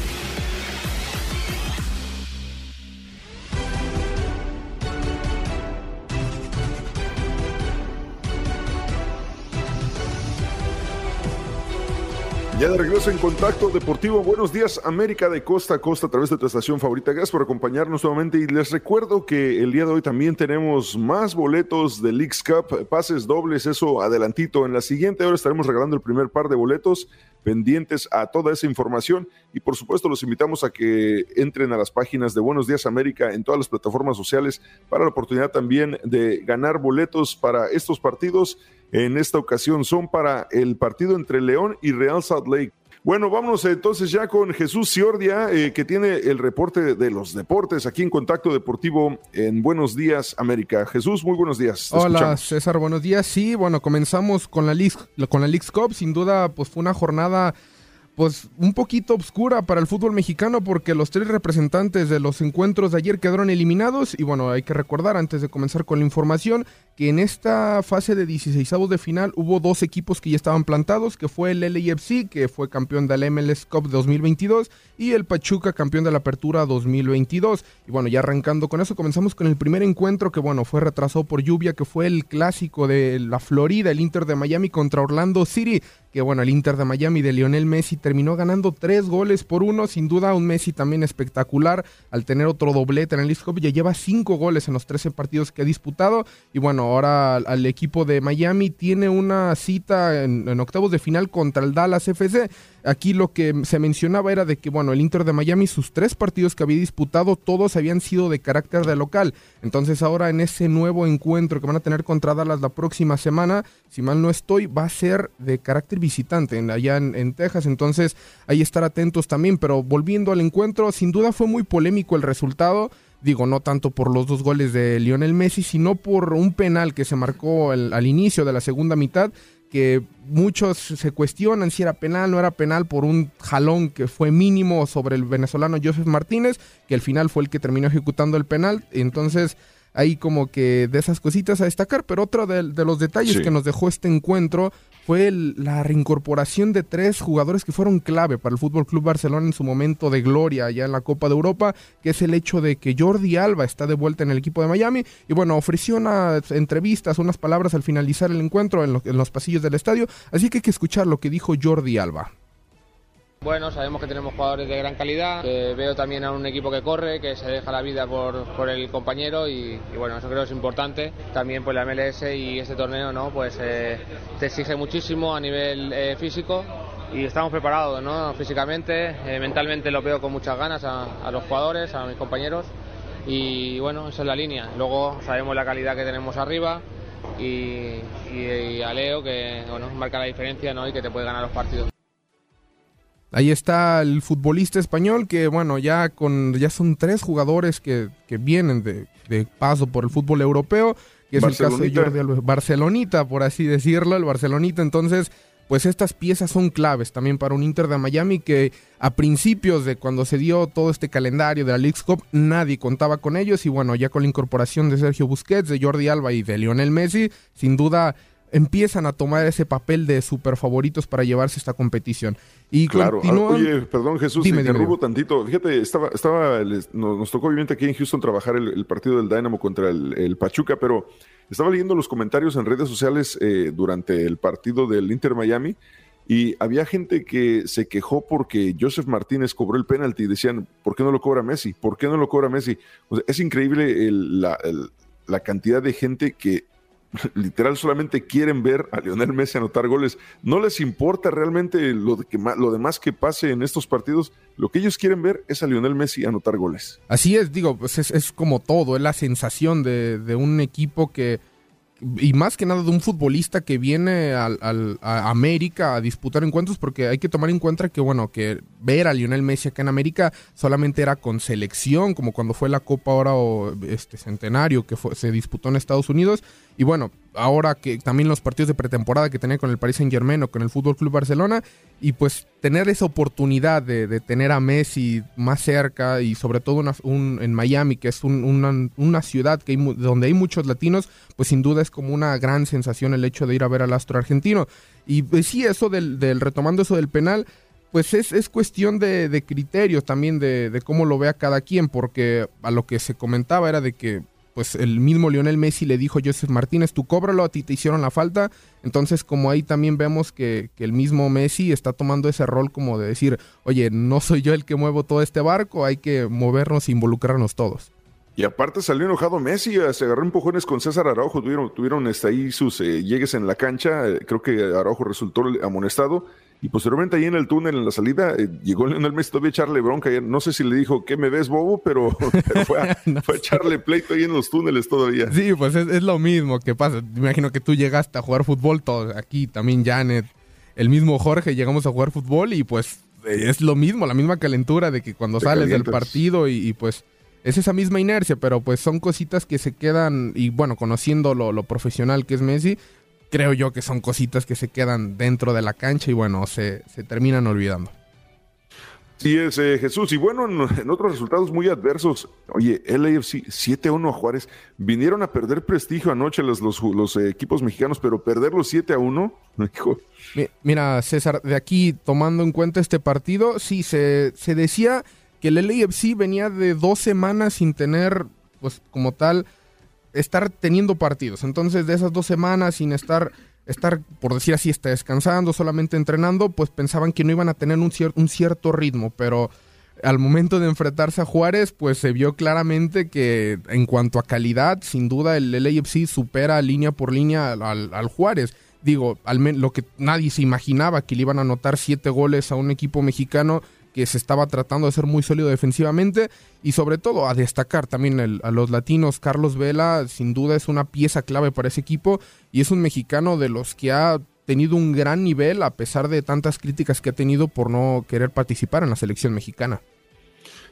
Ya de regreso en Contacto Deportivo. Buenos días, América de Costa a Costa, a través de tu estación favorita. Gracias por acompañarnos nuevamente. Y les recuerdo que el día de hoy también tenemos más boletos de Leagues Cup, pases dobles, eso adelantito. En la siguiente hora estaremos regalando el primer par de boletos pendientes a toda esa información. Y por supuesto, los invitamos a que entren a las páginas de Buenos Días América en todas las plataformas sociales para la oportunidad también de ganar boletos para estos partidos en esta ocasión son para el partido entre León y Real Salt Lake. Bueno, vámonos entonces ya con Jesús Ciordia, eh, que tiene el reporte de los deportes aquí en Contacto Deportivo en Buenos Días América. Jesús, muy buenos días. Hola César, buenos días. Sí, bueno, comenzamos con la League, con la Cup. Sin duda, pues fue una jornada pues un poquito obscura para el fútbol mexicano porque los tres representantes de los encuentros de ayer quedaron eliminados y bueno, hay que recordar antes de comenzar con la información que en esta fase de 16 de final hubo dos equipos que ya estaban plantados, que fue el LAFC, que fue campeón del MLS Cup 2022 y el Pachuca campeón de la Apertura 2022. Y bueno, ya arrancando con eso, comenzamos con el primer encuentro que bueno, fue retrasado por lluvia, que fue el clásico de la Florida, el Inter de Miami contra Orlando City que bueno, el Inter de Miami de Lionel Messi terminó ganando tres goles por uno, sin duda un Messi también espectacular al tener otro doblete en el League Cup, ya lleva cinco goles en los 13 partidos que ha disputado y bueno, ahora al equipo de Miami tiene una cita en, en octavos de final contra el Dallas FC, Aquí lo que se mencionaba era de que, bueno, el Inter de Miami, sus tres partidos que había disputado, todos habían sido de carácter de local. Entonces ahora en ese nuevo encuentro que van a tener contra Dallas la próxima semana, si mal no estoy, va a ser de carácter visitante allá en, en Texas. Entonces ahí estar atentos también. Pero volviendo al encuentro, sin duda fue muy polémico el resultado digo, no tanto por los dos goles de Lionel Messi, sino por un penal que se marcó al inicio de la segunda mitad, que muchos se cuestionan si era penal, no era penal por un jalón que fue mínimo sobre el venezolano Joseph Martínez, que al final fue el que terminó ejecutando el penal. Entonces, hay como que de esas cositas a destacar, pero otro de, los detalles que nos dejó este encuentro fue la reincorporación de tres jugadores que fueron clave para el Fútbol Club Barcelona en su momento de gloria allá en la Copa de Europa, que es el hecho de que Jordi Alba está de vuelta en el equipo de Miami y bueno, ofreció unas entrevistas, unas palabras al finalizar el encuentro en, en los pasillos del estadio, así que hay que escuchar lo que dijo Jordi Alba. Bueno, sabemos que tenemos jugadores de gran calidad, veo también a un equipo que corre, que se deja la vida por, por el compañero y, bueno, eso creo que es importante. También pues la MLS y este torneo no, pues eh, te exige muchísimo a nivel eh, físico y estamos preparados ¿no? físicamente, eh, mentalmente lo veo con muchas ganas a, los jugadores, a mis compañeros y bueno, esa es la línea. Luego sabemos la calidad que tenemos arriba y, y, a Leo que bueno, marca la diferencia ¿no? y que te puede ganar los partidos. Ahí está el futbolista español que, bueno, ya con ya son tres jugadores que, que vienen de, de, paso por el fútbol europeo, que es el caso de Jordi Barcelonita, por así decirlo, el Barcelonita. Entonces, pues estas piezas son claves también para un Inter de Miami que a principios de cuando se dio todo este calendario de la League Cup, nadie contaba con ellos. Y bueno, ya con la incorporación de Sergio Busquets, de Jordi Alba y de Lionel Messi, sin duda empiezan a tomar ese papel de super favoritos para llevarse esta competición. Y claro, ah, oye, perdón Jesús, dime, interrumpo tantito. Fíjate, estaba, estaba, nos, tocó obviamente aquí en Houston trabajar el, partido del Dynamo contra el, Pachuca, pero estaba leyendo los comentarios en redes sociales eh, durante el partido del Inter Miami y había gente que se quejó porque Joseph Martínez cobró el penalti y decían, ¿por qué no lo cobra Messi? ¿Por qué no lo cobra Messi? es increíble la, la cantidad de gente que literal solamente quieren ver a Lionel Messi anotar goles. No les importa realmente lo, de que, lo demás que pase en estos partidos. Lo que ellos quieren ver es a Lionel Messi anotar goles. Así es, digo, pues es, como todo, es la sensación de, de un equipo que y más que nada de un futbolista que viene al, a América a disputar encuentros, porque hay que tomar en cuenta que, bueno, que ver a Lionel Messi acá en América solamente era con selección, como cuando fue la Copa ahora o este centenario que se disputó en Estados Unidos. Y bueno, ahora que también los partidos de pretemporada que tenía con el Paris Saint Germain o con el Fútbol Club Barcelona, y pues tener esa oportunidad de, tener a Messi más cerca y sobre todo en Miami, que es una, ciudad que donde hay muchos latinos, pues sin duda es como una gran sensación el hecho de ir a ver al astro argentino. Y pues sí, eso del, retomando eso del penal, pues es, es cuestión de, de criterios también de, de, cómo lo vea cada quien, porque a lo que se comentaba era de que pues el mismo Lionel Messi le dijo a Joseph Martínez, tú cóbralo, a ti te hicieron la falta. Entonces, como ahí también vemos que, el mismo Messi está tomando ese rol como de decir, oye, no soy yo el que muevo todo este barco, hay que movernos e involucrarnos todos. Y aparte salió enojado Messi, eh, se agarró empujones con César Araujo, tuvieron, tuvieron este, ahí sus eh, llegues en la cancha, eh, creo que Araujo resultó amonestado y posteriormente ahí en el túnel, en la salida, eh, llegó Lionel Messi todavía a echarle bronca. No sé si le dijo, ¿qué me ves, bobo? Pero, fue, a, echarle pleito ahí en los túneles todavía. Sí, pues es, lo mismo que pasa. Me imagino que tú llegaste a jugar fútbol, todo, aquí también Janet, el mismo Jorge, llegamos a jugar fútbol y pues es lo mismo, la misma calentura de que cuando sales del partido y, pues es esa misma inercia, pero pues son cositas que se quedan y bueno, conociendo lo, lo profesional que es Messi, creo yo que son cositas que se quedan dentro de la cancha y bueno, se, se terminan olvidando. Sí, es eh, Jesús. Y bueno, en, otros resultados muy adversos, oye, LAFC 7-1 a Juárez, vinieron a perder prestigio anoche los, los, eh, equipos mexicanos, pero perderlos 7-1, Mira, César, de aquí tomando en cuenta este partido, sí, se, se decía que el LAFC venía de dos semanas sin tener, pues como tal, estar teniendo partidos. Entonces, de esas dos semanas sin estar estar, por decir así, está descansando, solamente entrenando, pues pensaban que no iban a tener un, un cierto ritmo, pero al momento de enfrentarse a Juárez, pues se vio claramente que en cuanto a calidad, sin duda el LAFC supera línea por línea al, al Juárez. Digo, al lo que nadie se imaginaba que le iban a anotar siete goles a un equipo mexicano que se estaba tratando de ser muy sólido defensivamente y sobre todo a destacar también a los latinos. Carlos Vela sin duda es una pieza clave para ese equipo y es un mexicano de los que ha tenido un gran nivel a pesar de tantas críticas que ha tenido por no querer participar en la selección mexicana.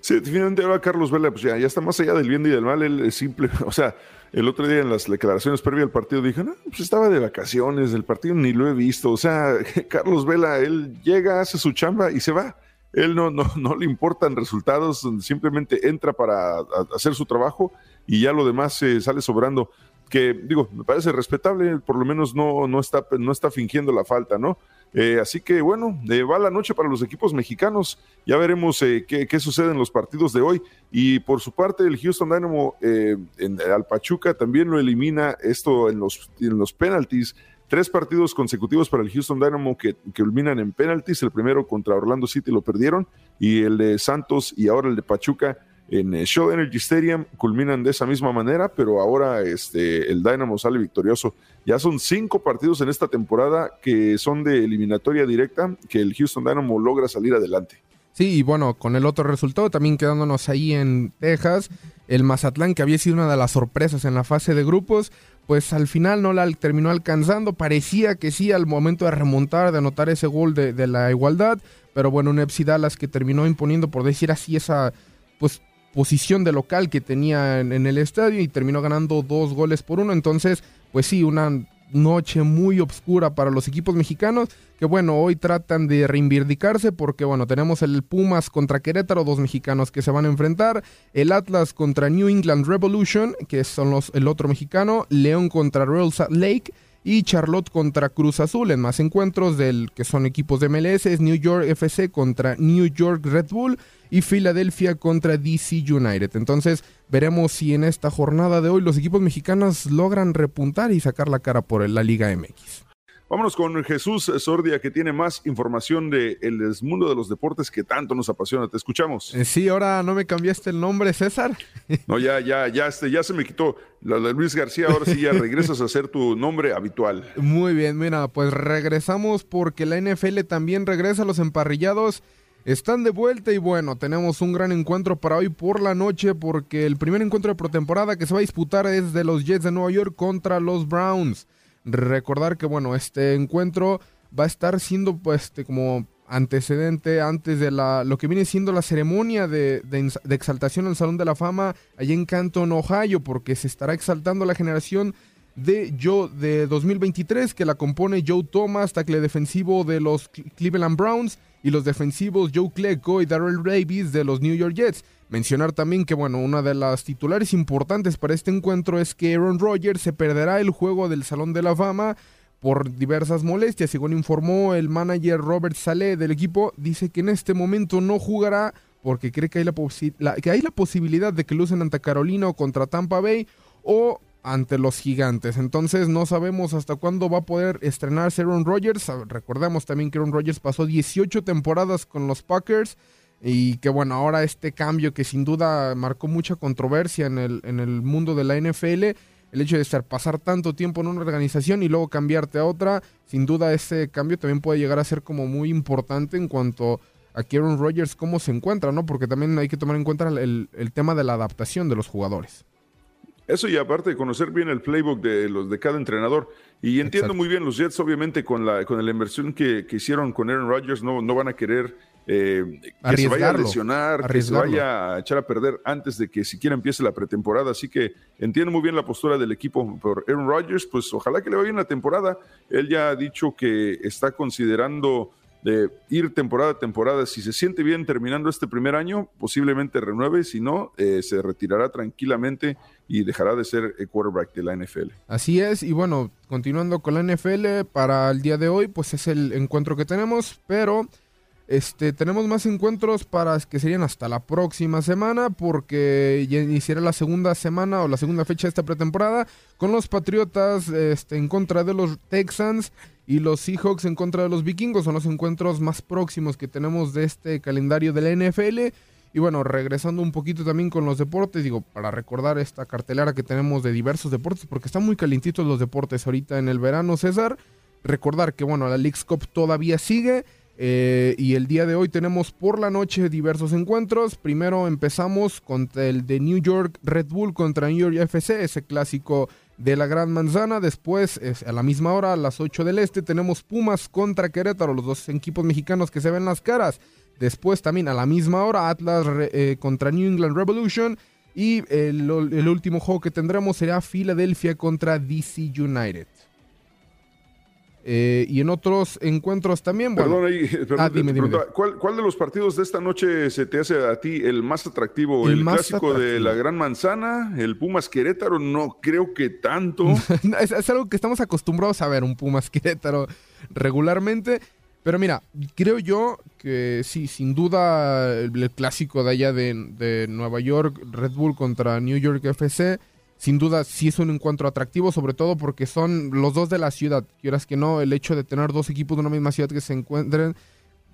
Sí, definitivamente ahora Carlos Vela, pues ya, ya está más allá del bien y del mal, él es simple, o sea, el otro día en las declaraciones previas al partido dije, no, pues estaba de vacaciones, del partido ni lo he visto, o sea, Carlos Vela, él llega, hace su chamba y se va él no, no, no le importan resultados, simplemente entra para hacer su trabajo y ya lo demás se sale sobrando. Que digo, me parece respetable, por lo menos no, no, está, no está fingiendo la falta, ¿no? Eh, así que bueno, eh, va la noche para los equipos mexicanos. Ya veremos eh, qué, sucede en los partidos de hoy. Y por su parte, el Houston Dynamo en, al Pachuca también lo elimina esto en los, en los penalties. Tres partidos consecutivos para el Houston Dynamo que, culminan en penalties. El primero contra Orlando City lo perdieron y el de Santos y ahora el de Pachuca en eh, Show Energy Stadium culminan de esa misma manera, pero ahora este, el Dynamo sale victorioso. Ya son cinco partidos en esta temporada que son de eliminatoria directa, que el Houston Dynamo logra salir adelante. Sí, y bueno, con el otro resultado, también quedándonos ahí en Texas, el Mazatlán, que había sido una de las sorpresas en la fase de grupos, pues al final no la terminó alcanzando. Parecía que sí al momento de remontar, de anotar ese gol de, la igualdad, pero bueno, un Dallas que terminó imponiendo, por decir así, esa pues posición de local que tenía en, en el estadio y terminó ganando dos goles por uno. Entonces, pues sí, una noche muy oscura para los equipos mexicanos, que bueno, hoy tratan de reivindicarse porque bueno, tenemos el Pumas contra Querétaro, dos mexicanos que se van a enfrentar, el Atlas contra New England Revolution, que son los el otro mexicano, León contra Royal Salt Lake y Charlotte contra Cruz Azul. En más encuentros del que son equipos de MLS, New York FC contra New York Red Bull y Filadelfia contra DC United. Entonces, veremos si en esta jornada de hoy los equipos mexicanos logran repuntar y sacar la cara por la Liga MX. Vámonos con Jesús Sordia, que tiene más información del el mundo de los deportes que tanto nos apasiona. Te escuchamos. Eh, sí, ahora no me cambiaste el nombre, César. No, ya, ya, ya, este, ya se me quitó. La de Luis García, ahora sí ya regresas a hacer tu nombre habitual. Muy bien, mira, pues regresamos porque la NFL también regresa a los emparrillados. Están de vuelta y bueno, tenemos un gran encuentro para hoy por la noche porque el primer encuentro de pretemporada que se va a disputar es de los Jets de Nueva York contra los Browns. Recordar que bueno, este encuentro va a estar siendo pues este, como antecedente antes de la, lo que viene siendo la ceremonia de, de, exaltación al Salón de la Fama allá en Canton, Ohio, porque se estará exaltando la generación de Joe de 2023 que la compone Joe Thomas, tackle defensivo de los Cleveland Browns y los defensivos Joe Klecko y Darrell Davis de los New York Jets. Mencionar también que, bueno, una de las titulares importantes para este encuentro es que Aaron Rodgers se perderá el juego del Salón de la Fama por diversas molestias. Según informó el manager Robert Saleh del equipo, dice que en este momento no jugará porque cree que hay la, que hay la posibilidad de que lucen ante Carolina o contra Tampa Bay o ante los gigantes. Entonces no sabemos hasta cuándo va a poder estrenarse Aaron Rodgers. Recordemos también que Aaron Rodgers pasó 18 temporadas con los Packers y que bueno, ahora este cambio que sin duda marcó mucha controversia en el, en el mundo de la NFL, el hecho de estar pasar tanto tiempo en una organización y luego cambiarte a otra, sin duda ese cambio también puede llegar a ser como muy importante en cuanto a que Aaron Rodgers cómo se encuentra, ¿no? Porque también hay que tomar en cuenta el, el tema de la adaptación de los jugadores. Eso y aparte de conocer bien el playbook de los de cada entrenador. Y entiendo muy bien, los Jets obviamente con la, con la inversión que, hicieron con Aaron Rodgers no, no van a querer eh, que se vaya a lesionar, que se vaya a echar a perder antes de que siquiera empiece la pretemporada. Así que entiendo muy bien la postura del equipo por Aaron Rodgers, pues ojalá que le vaya bien la temporada. Él ya ha dicho que está considerando de ir temporada a temporada. Si se siente bien terminando este primer año, posiblemente renueve, si no, eh, se retirará tranquilamente y dejará de ser el quarterback de la NFL. Así es, y bueno, continuando con la NFL, para el día de hoy, pues es el encuentro que tenemos, pero este, tenemos más encuentros para que serían hasta la próxima semana, porque ya iniciará la segunda semana o la segunda fecha de esta pretemporada con los Patriotas este, en contra de los Texans y los Seahawks en contra de los Vikingos. Son los encuentros más próximos que tenemos de este calendario de la NFL. Y bueno, regresando un poquito también con los deportes, digo, para recordar esta cartelera que tenemos de diversos deportes, porque están muy calentitos los deportes ahorita en el verano, César. Recordar que, bueno, la League's Cup todavía sigue. Eh, y el día de hoy tenemos por la noche diversos encuentros. Primero empezamos con el de New York Red Bull contra New York FC, ese clásico de la Gran Manzana. Después, a la misma hora, a las 8 del Este, tenemos Pumas contra Querétaro, los dos equipos mexicanos que se ven las caras. Después también a la misma hora, Atlas eh, contra New England Revolution. Y el, último juego que tendremos será Philadelphia contra DC United. Eh, y en otros encuentros también. Bueno, perdón, ah, ¿cuál, de los partidos de esta noche se te hace a ti el más atractivo? ¿El, clásico de la Gran Manzana? ¿El Pumas Querétaro? No creo que tanto. es, algo que estamos acostumbrados a ver, un Pumas Querétaro regularmente. Pero mira, creo yo que sí, sin duda el, clásico de allá de, de Nueva York, Red Bull contra New York FC sin duda sí es un encuentro atractivo, sobre todo porque son los dos de la ciudad. Quieras que no, el hecho de tener dos equipos de una misma ciudad que se encuentren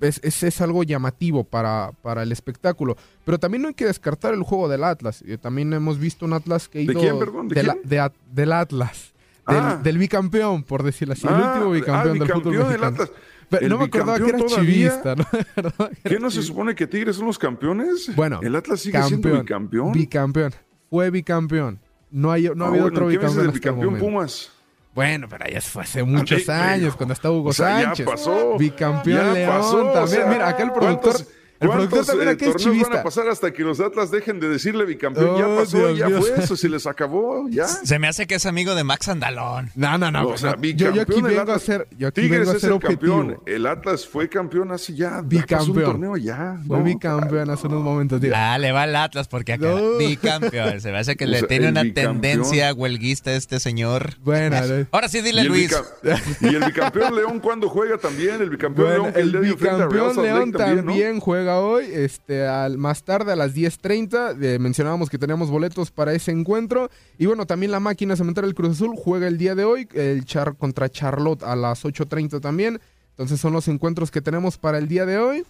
es, es, algo llamativo para, para, el espectáculo. Pero también no hay que descartar el juego del Atlas. Eh, también hemos visto un Atlas que ha ido... ¿De quién, perdón? ¿De, del Atlas. Ah. Del, bicampeón, por decirlo así. el ah, último bicampeón, del fútbol del Atlas. no me acordaba que era chivista. ¿no? ¿Qué no se supone que Tigres son los campeones? Bueno. El Atlas sigue siendo bicampeón. Bicampeón. Fue bicampeón. No, hay, no ha ah, habido otro bicampeón. el bicampeón Pumas? Bueno, pero ya fue hace muchos años, cuando estaba Hugo Sánchez. Ya pasó. Bicampeón León también. Mira, acá el productor. El productor también aquí es chivista. van a pasar hasta que los Atlas dejen de decirle bicampeón? ya oh, pasó, ya fue eso, si les acabó, ya. Se me hace que es amigo de Max Andalón. No, no, no. o sea, yo, yo, aquí vengo a ser, yo aquí Tigres vengo a ser es el campeón. El Atlas fue campeón hace ya. Bicampeón. Un torneo ya. Fue bicampeón hace unos momentos. Tío. Ah, le va al Atlas porque acá. Bicampeón. Se me hace que le tiene una tendencia huelguista este señor. Bueno. Ahora sí, dile Luis. ¿Y el bicampeón León cuándo juega también? El bicampeón León el, el bicampeón León también juega hoy. Este al, más tarde a las 10.30. mencionábamos que teníamos boletos para ese encuentro. Y bueno, también la máquina cementera del Cruz Azul juega el día de hoy, el Char contra Charlotte a las 8.30 también. Entonces son los encuentros que tenemos para el día de hoy.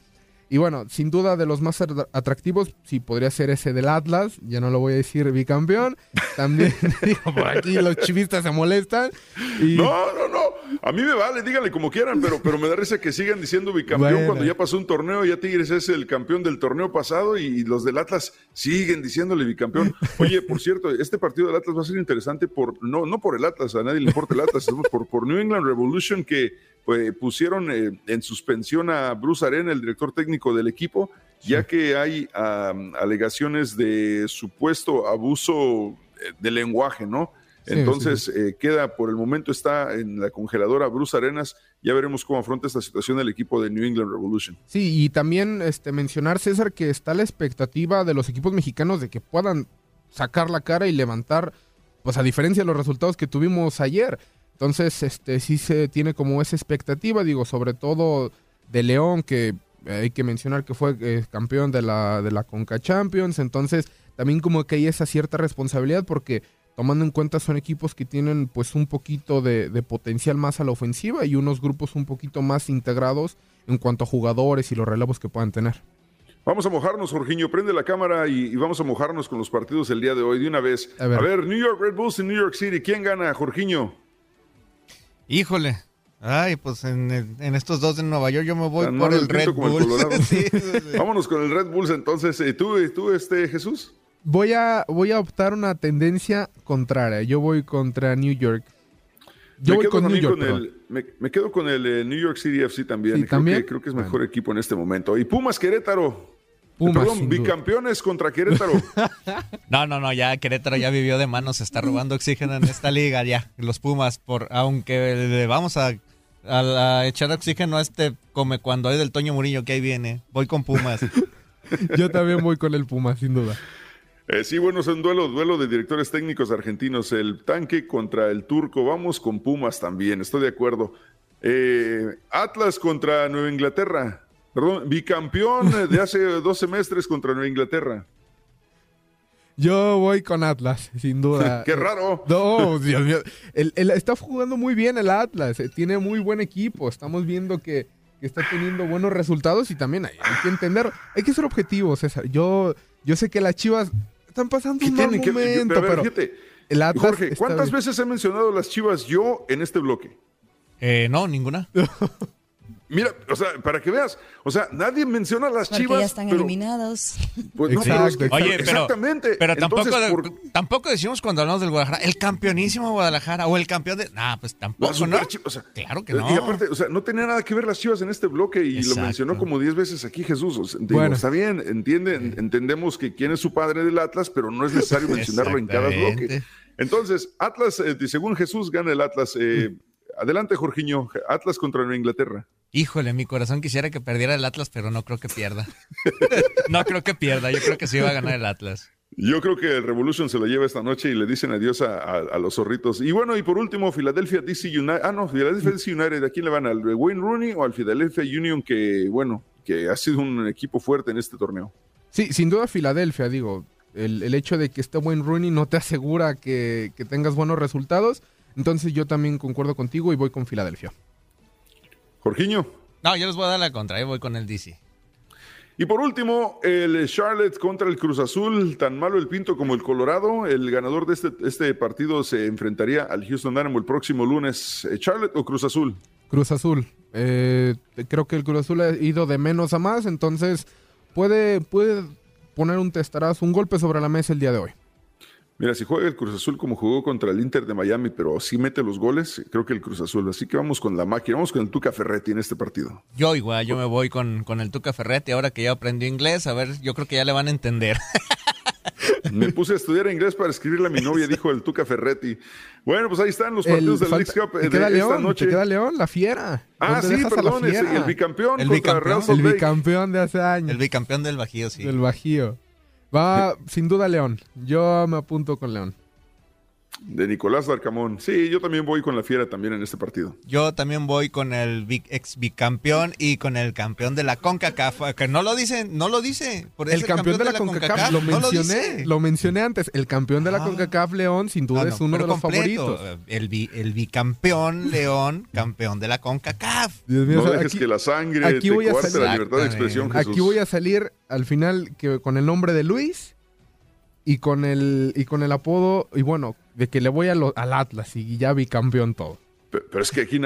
Y bueno, sin duda de los más atractivos, sí, podría ser ese del Atlas, ya no lo voy a decir bicampeón. También, digo, por aquí los chivistas se molestan. No, no, no, a mí me vale, díganle como quieran, pero, pero me da risa que sigan diciendo bicampeón cuando ya pasó un torneo, ya Tigres es el campeón del torneo pasado y los del Atlas siguen diciéndole bicampeón. Oye, por cierto, este partido del Atlas va a ser interesante por, no, no por el Atlas, a nadie le importa el Atlas, por, por New England Revolution que pues, pusieron eh, en suspensión a Bruce Arena, el director técnico del equipo, ya que hay alegaciones de supuesto abuso eh, de lenguaje, ¿no? Entonces eh, queda, por el momento está en la congeladora Bruce Arenas. Ya veremos cómo afronta esta situación el equipo de New England Revolution. Sí, y también este, mencionar, César, que está la expectativa de los equipos mexicanos de que puedan sacar la cara y levantar, pues a diferencia de los resultados que tuvimos ayer. Entonces, este sí se tiene como esa expectativa, digo, sobre todo de León, que hay que mencionar que fue eh, campeón de la, de la Conca Champions, entonces también como que hay esa cierta responsabilidad porque tomando en cuenta son equipos que tienen pues un poquito de, potencial más a la ofensiva y unos grupos un poquito más integrados en cuanto a jugadores y los relevos que puedan tener. Vamos a mojarnos, Jorginho, prende la cámara y, vamos a mojarnos con los partidos el día de hoy de una vez. A ver, a ver New York Red Bulls en New York City, ¿quién gana, Jorginho? Híjole. Ay, pues en, estos dos de Nueva York yo me voy por el Red Bull. Vámonos con el Red Bulls entonces. ¿Y tú, tú este, Jesús? Voy a, voy a optar una tendencia contraria. Yo voy contra New York. Yo voy con New York. me, quedo con el eh, New York City FC también. creo, ¿también? Que, creo que es mejor equipo en este momento. Y Pumas Querétaro. Perdón, bicampeones contra Querétaro. no, no, no, ya Querétaro ya vivió de manos, está robando oxígeno en esta liga ya. Los Pumas, por aunque vamos a a, echar oxígeno a este come cuando hay del Toño Murillo que ahí viene. Voy con Pumas. Yo también voy con el Pumas, sin duda. Eh, sí, bueno, es un duelo, duelo de directores técnicos argentinos. El tanque contra el turco. Vamos con Pumas también, estoy de acuerdo. Eh, Atlas contra Nueva Inglaterra. Perdón, bicampeón de hace dos semestres contra Nueva Inglaterra. Yo voy con Atlas, sin duda. ¡Qué raro! No, Dios mío. está jugando muy bien el Atlas. Eh, tiene muy buen equipo. Estamos viendo que, está teniendo buenos resultados y también hay, que entender. Hay que ser objetivos, César. Yo, yo sé que las chivas están pasando un mal momento, pero, el Atlas Jorge, ¿cuántas veces he mencionado las chivas yo en este bloque? Eh, no, ninguna. Mira, o sea, para que veas, o sea, nadie menciona a las Porque chivas. ya están eliminados. Pues no, pero Oye, exactamente. Pero, tampoco, tampoco decimos cuando hablamos del Guadalajara, el campeonísimo Guadalajara o el campeón de. Nah, pues tampoco, ¿no? O sea, claro que no. Y aparte, o sea, no tenía nada que ver las chivas en este bloque y lo mencionó como 10 veces aquí Jesús. bueno. Está bien, entiende, entendemos que quién es su padre del Atlas, pero no es necesario mencionarlo en cada bloque. Entonces, Atlas, eh, según Jesús, gana el Atlas. Eh, adelante, Jorginho. Atlas contra Nueva Inglaterra. Híjole, mi corazón quisiera que perdiera el Atlas, pero no creo que pierda. no creo que pierda, yo creo que sí va a ganar el Atlas. Yo creo que el Revolution se lo lleva esta noche y le dicen adiós a, los zorritos. Y bueno, y por último, Philadelphia DC United. Ah, no, Philadelphia DC United. ¿A quién le van? ¿Al Wayne Rooney o al Philadelphia Union? Que, bueno, que ha sido un equipo fuerte en este torneo. Sí, sin duda Philadelphia, digo. El, hecho de que esté Wayne Rooney no te asegura que, que tengas buenos resultados. Entonces yo también concuerdo contigo y voy con Filadelfia. Jorginho. No, yo les voy a dar la contra, yo voy con el DC. Y por último, el Charlotte contra el Cruz Azul, tan malo el Pinto como el Colorado. El ganador de este, este partido se enfrentaría al Houston Dynamo el próximo lunes. Eh, ¿Charlotte o Cruz Azul? Cruz Azul. Eh, creo que el Cruz Azul ha ido de menos a más, entonces puede, puede poner un testarazo, un golpe sobre la mesa el día de hoy. Mira, si juega el Cruz Azul como jugó contra el Inter de Miami, pero sí mete los goles, creo que el Cruz Azul. Así que vamos con la máquina, vamos con el Tuca Ferretti en este partido. Yo igual, yo me voy con, con el Tuca Ferretti ahora que ya aprendió inglés. A ver, yo creo que ya le van a entender. Me puse a estudiar inglés para escribirle a mi novia, dijo el Tuca Ferretti. Bueno, pues ahí están los partidos del League Cup de esta León, noche. Te queda León, la fiera. Ah, sí, perdón, el bicampeón el contra bicampeón, El bicampeón de hace años. El bicampeón del Bajío, sí. Del Bajío. Va, sin duda, León. Yo me apunto con León de Nicolás Darcamón. Sí, yo también voy con la fiera también en este partido. Yo también voy con el ex bicampeón y con el campeón de la CONCACAF, que no lo dice, no lo dice. Por el, campeón, de la, CONCACAF, lo mencioné, lo, mencioné antes. El campeón de la ah. CONCACAF León sin duda es uno de los favoritos. El, el bicampeón León, campeón de la CONCACAF. Dios mío, no dejes que la sangre aquí voy a salir, la libertad de expresión, Jesús. Aquí voy a salir al final que con el nombre de Luis y con el y con el apodo y bueno de que le voy al Atlas y ya vi campeón todo. Pero, es que aquí,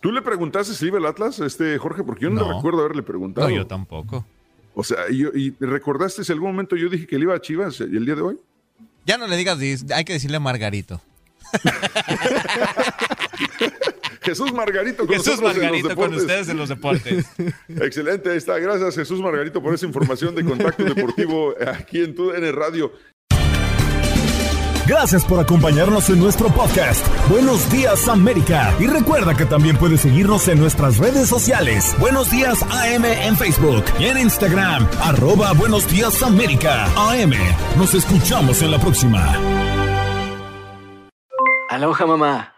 ¿tú le preguntaste si iba el Atlas, este Jorge? Porque yo no, recuerdo haberle preguntado. No, yo tampoco. O sea, y, recordaste si algún momento yo dije que le iba a Chivas y el día de hoy? Ya no le digas, hay que decirle Margarito. Jesús Margarito con Jesús Margarito con ustedes en los deportes. Excelente, ahí está. Gracias Jesús Margarito por esa información de contacto deportivo aquí en TUDN Radio. Gracias por acompañarnos en nuestro podcast. Buenos días América. Y recuerda que también puedes seguirnos en nuestras redes sociales. Buenos días AM en Facebook y en Instagram. Arroba Buenos días América. AM. Nos escuchamos en la próxima. Aloha mamá.